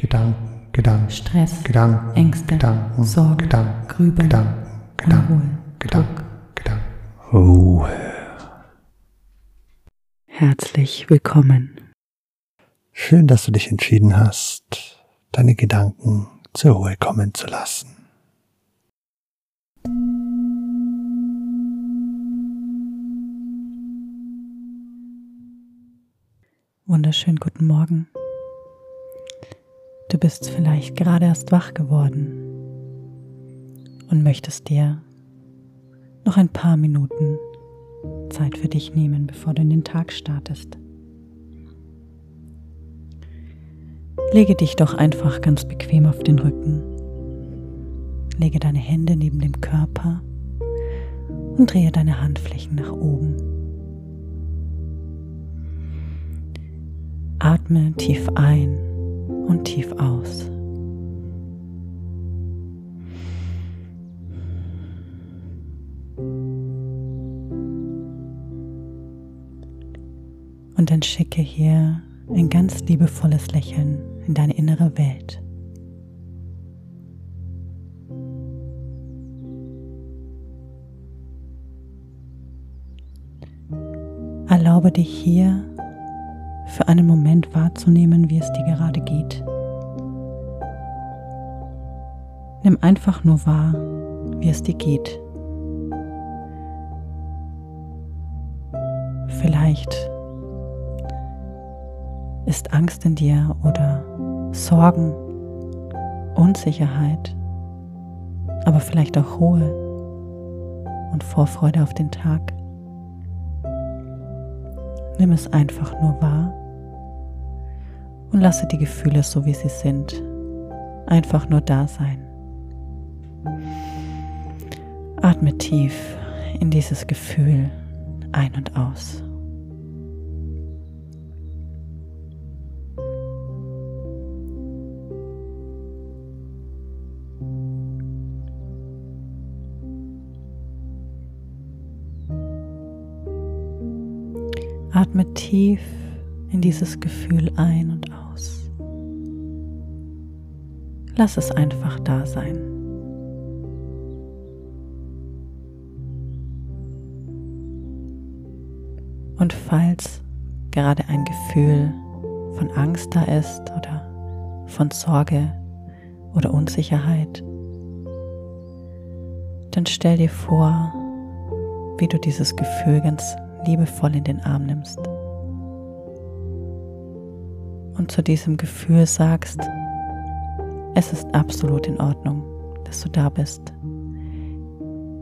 Gedanken, Gedanken, Stress, Gedanken, Ängste, Gedanken, Sorgen, Gedanken, Grübeln, Gedanken, Gedanken, Unruhe, Gedanken. Gedanken. Ruhe. Herzlich willkommen. Schön, dass du dich entschieden hast, deine Gedanken zur Ruhe kommen zu lassen. Wunderschönen guten Morgen. Du bist vielleicht gerade erst wach geworden und möchtest dir noch ein paar Minuten Zeit für dich nehmen, bevor du in den Tag startest. Lege dich doch einfach ganz bequem auf den Rücken. Lege deine Hände neben dem Körper und drehe deine Handflächen nach oben. Atme tief ein und tief aus. Und dann schicke hier ein ganz liebevolles Lächeln in deine innere Welt. Erlaube dich hier für einen Moment wahrzunehmen, wie es dir gerade geht. Nimm einfach nur wahr, wie es dir geht. Vielleicht ist Angst in dir oder Sorgen, Unsicherheit, aber vielleicht auch Ruhe und Vorfreude auf den Tag. Nimm es einfach nur wahr und lasse die Gefühle so wie sie sind einfach nur da sein. Atme tief in dieses Gefühl ein und aus. Atme tief in dieses Gefühl ein und aus. Lass es einfach da sein. Und falls gerade ein Gefühl von Angst da ist oder von Sorge oder Unsicherheit, dann stell dir vor, wie du dieses Gefühl ganz liebevoll in den Arm nimmst und zu diesem Gefühl sagst, es ist absolut in Ordnung, dass du da bist.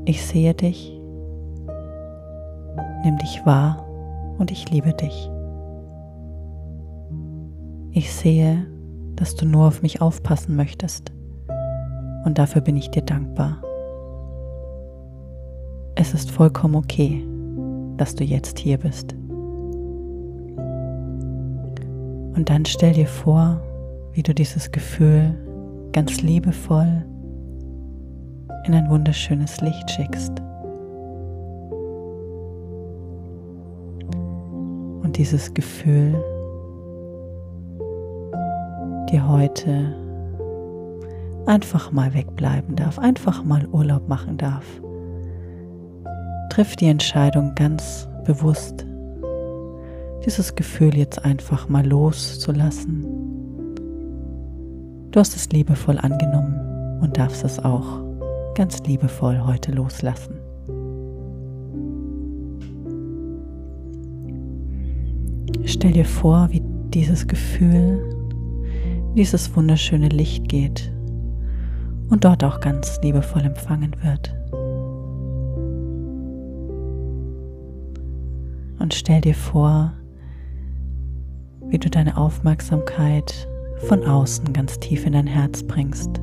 Ich sehe dich, nimm dich wahr und ich liebe dich. Ich sehe, dass du nur auf mich aufpassen möchtest und dafür bin ich dir dankbar. Es ist vollkommen okay, dass du jetzt hier bist. Und dann stell dir vor, wie du dieses Gefühl ganz liebevoll in ein wunderschönes Licht schickst. Und dieses Gefühl dir heute einfach mal wegbleiben darf, einfach mal Urlaub machen darf. Triff die Entscheidung ganz bewusst, dieses Gefühl jetzt einfach mal loszulassen. Du hast es liebevoll angenommen und darfst es auch ganz liebevoll heute loslassen. Stell dir vor, wie dieses Gefühl, dieses wunderschöne Licht geht und dort auch ganz liebevoll empfangen wird. Und stell dir vor, wie du deine Aufmerksamkeit von außen ganz tief in dein Herz bringst.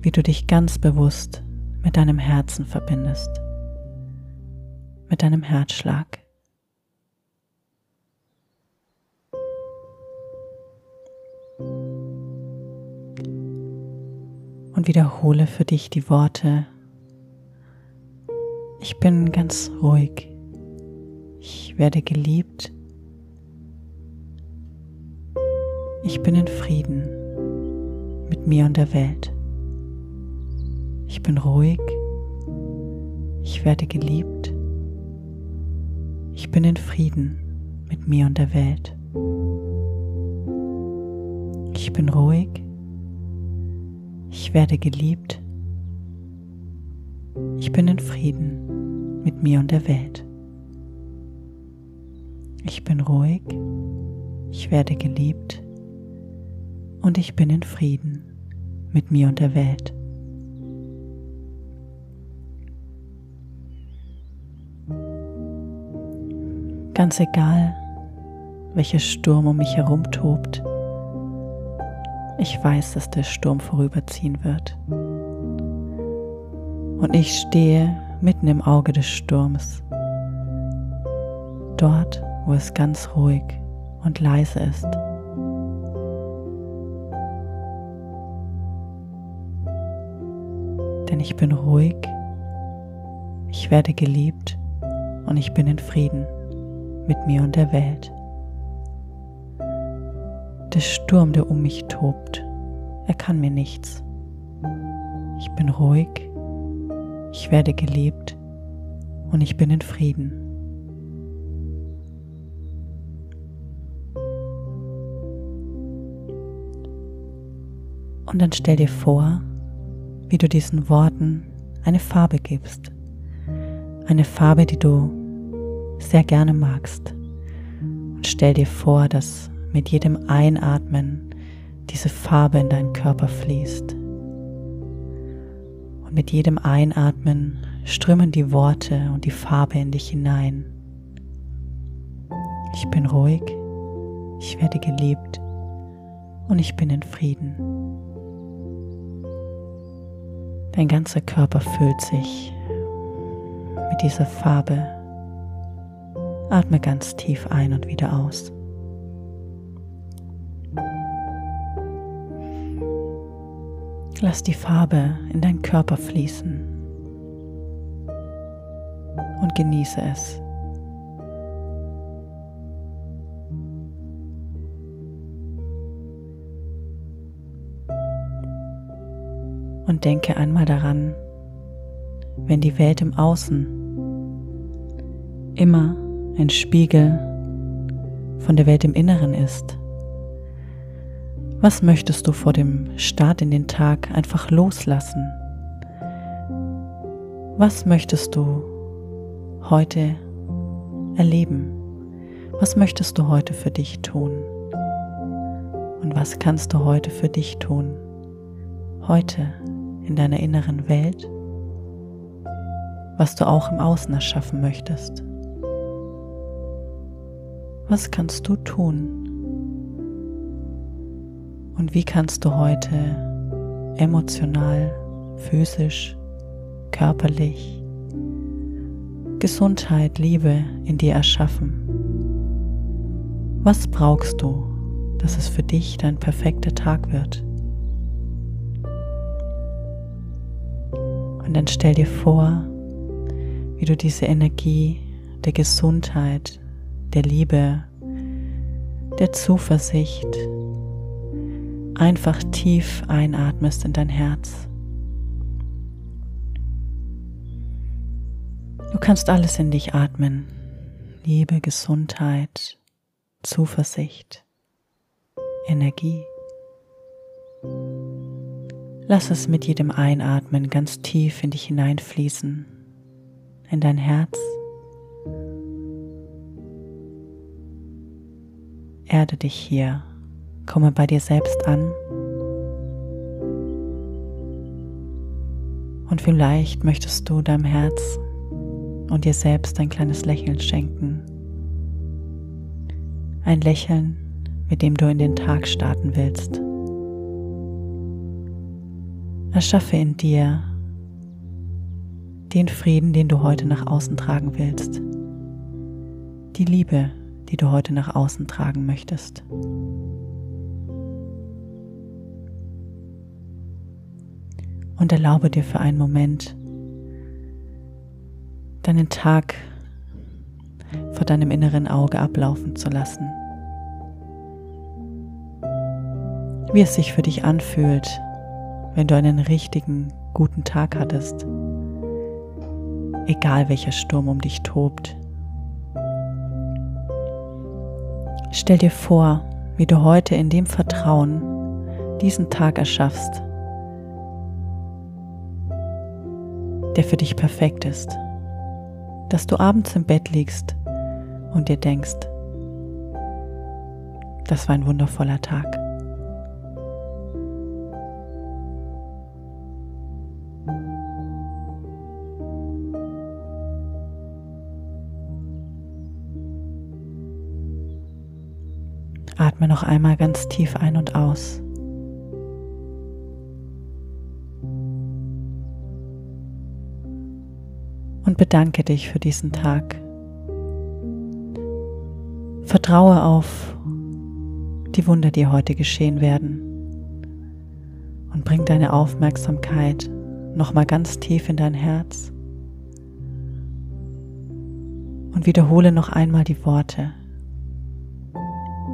Wie du dich ganz bewusst mit deinem Herzen verbindest, mit deinem Herzschlag. Und wiederhole für dich die Worte, ich bin ganz ruhig. Ich werde geliebt. Ich bin in Frieden mit mir und der Welt. Ich bin ruhig. Ich werde geliebt. Ich bin in Frieden mit mir und der Welt. Ich bin ruhig. Ich werde geliebt. Ich bin in Frieden mit mir und der Welt. Ich bin ruhig. Ich werde geliebt. Und ich bin in Frieden mit mir und der Welt. Ganz egal, welcher Sturm um mich herum tobt, ich weiß, dass der Sturm vorüberziehen wird. Und ich stehe mitten im Auge des Sturms, dort, wo es ganz ruhig und leise ist. Denn ich bin ruhig, ich werde geliebt und ich bin in Frieden mit mir und der Welt. Der Sturm, der um mich tobt, er kann mir nichts. Ich bin ruhig, ich werde geliebt und ich bin in Frieden. Und dann stell dir vor, wie du diesen Worten eine Farbe gibst. Eine Farbe, die du sehr gerne magst. Und stell dir vor, dass mit jedem Einatmen diese Farbe in deinen Körper fließt. Und mit jedem Einatmen strömen die Worte und die Farbe in dich hinein. Ich bin ruhig, ich werde geliebt und ich bin in Frieden. Dein ganzer Körper füllt sich mit dieser Farbe. Atme ganz tief ein und wieder aus. Lass die Farbe in deinen Körper fließen und genieße es. Und denke einmal daran, wenn die Welt im Außen immer ein Spiegel von der Welt im Inneren ist, was möchtest du vor dem Start in den Tag einfach loslassen? Was möchtest du heute erleben? Was möchtest du heute für dich tun? Und was kannst du heute für dich tun? Heute in deiner inneren Welt, was du auch im Außen erschaffen möchtest. Was kannst du tun? Und wie kannst du heute emotional, physisch, körperlich Gesundheit, Liebe in dir erschaffen? Was brauchst du, dass es für dich dein perfekter Tag wird? Und dann stell dir vor, wie du diese Energie der Gesundheit, der Liebe, der Zuversicht, einfach tief einatmest in dein Herz. Du kannst alles in dich atmen. Liebe, Gesundheit, Zuversicht, Energie. Lass es mit jedem Einatmen ganz tief in dich hineinfließen, in dein Herz. Erde dich hier Komme bei dir selbst an. Und vielleicht möchtest du deinem Herz und dir selbst ein kleines Lächeln schenken. Ein Lächeln, mit dem du in den Tag starten willst. Erschaffe in dir den Frieden, den du heute nach außen tragen willst. Die Liebe, die du heute nach außen tragen möchtest. und erlaube dir für einen Moment deinen Tag vor deinem inneren Auge ablaufen zu lassen. wie es sich für dich anfühlt, wenn du einen richtigen, guten Tag hattest, egal welcher Sturm um dich tobt. Stell dir vor, wie du heute in dem Vertrauen diesen Tag erschaffst, der für dich perfekt ist, dass du abends im Bett liegst und dir denkst, das war ein wundervoller Tag. Atme noch einmal ganz tief ein und aus. Und bedanke dich für diesen Tag. Vertraue auf die Wunder, die heute geschehen werden. Und bring deine Aufmerksamkeit nochmal ganz tief in dein Herz. Und wiederhole noch einmal die Worte.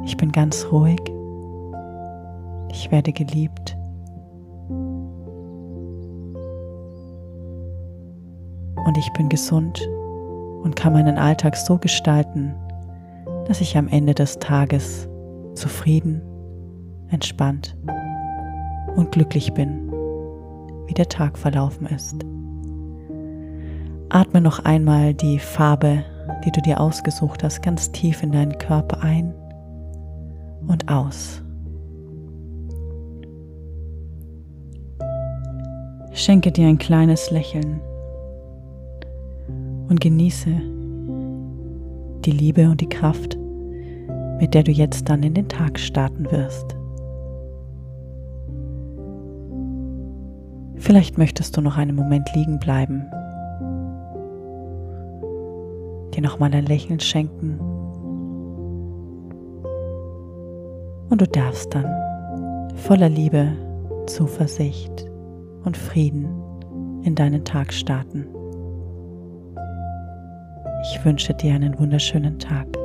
Ich bin ganz ruhig. Ich werde geliebt. Und ich bin gesund und kann meinen Alltag so gestalten, dass ich am Ende des Tages zufrieden, entspannt und glücklich bin, wie der Tag verlaufen ist. Atme noch einmal die Farbe, die du dir ausgesucht hast, ganz tief in deinen Körper ein und aus. Schenke dir ein kleines Lächeln und genieße die Liebe und die Kraft, mit der du jetzt dann in den Tag starten wirst. Vielleicht möchtest du noch einen Moment liegen bleiben, dir nochmal ein Lächeln schenken Und du darfst dann voller Liebe, Zuversicht und Frieden in deinen Tag starten. Ich wünsche dir einen wunderschönen Tag.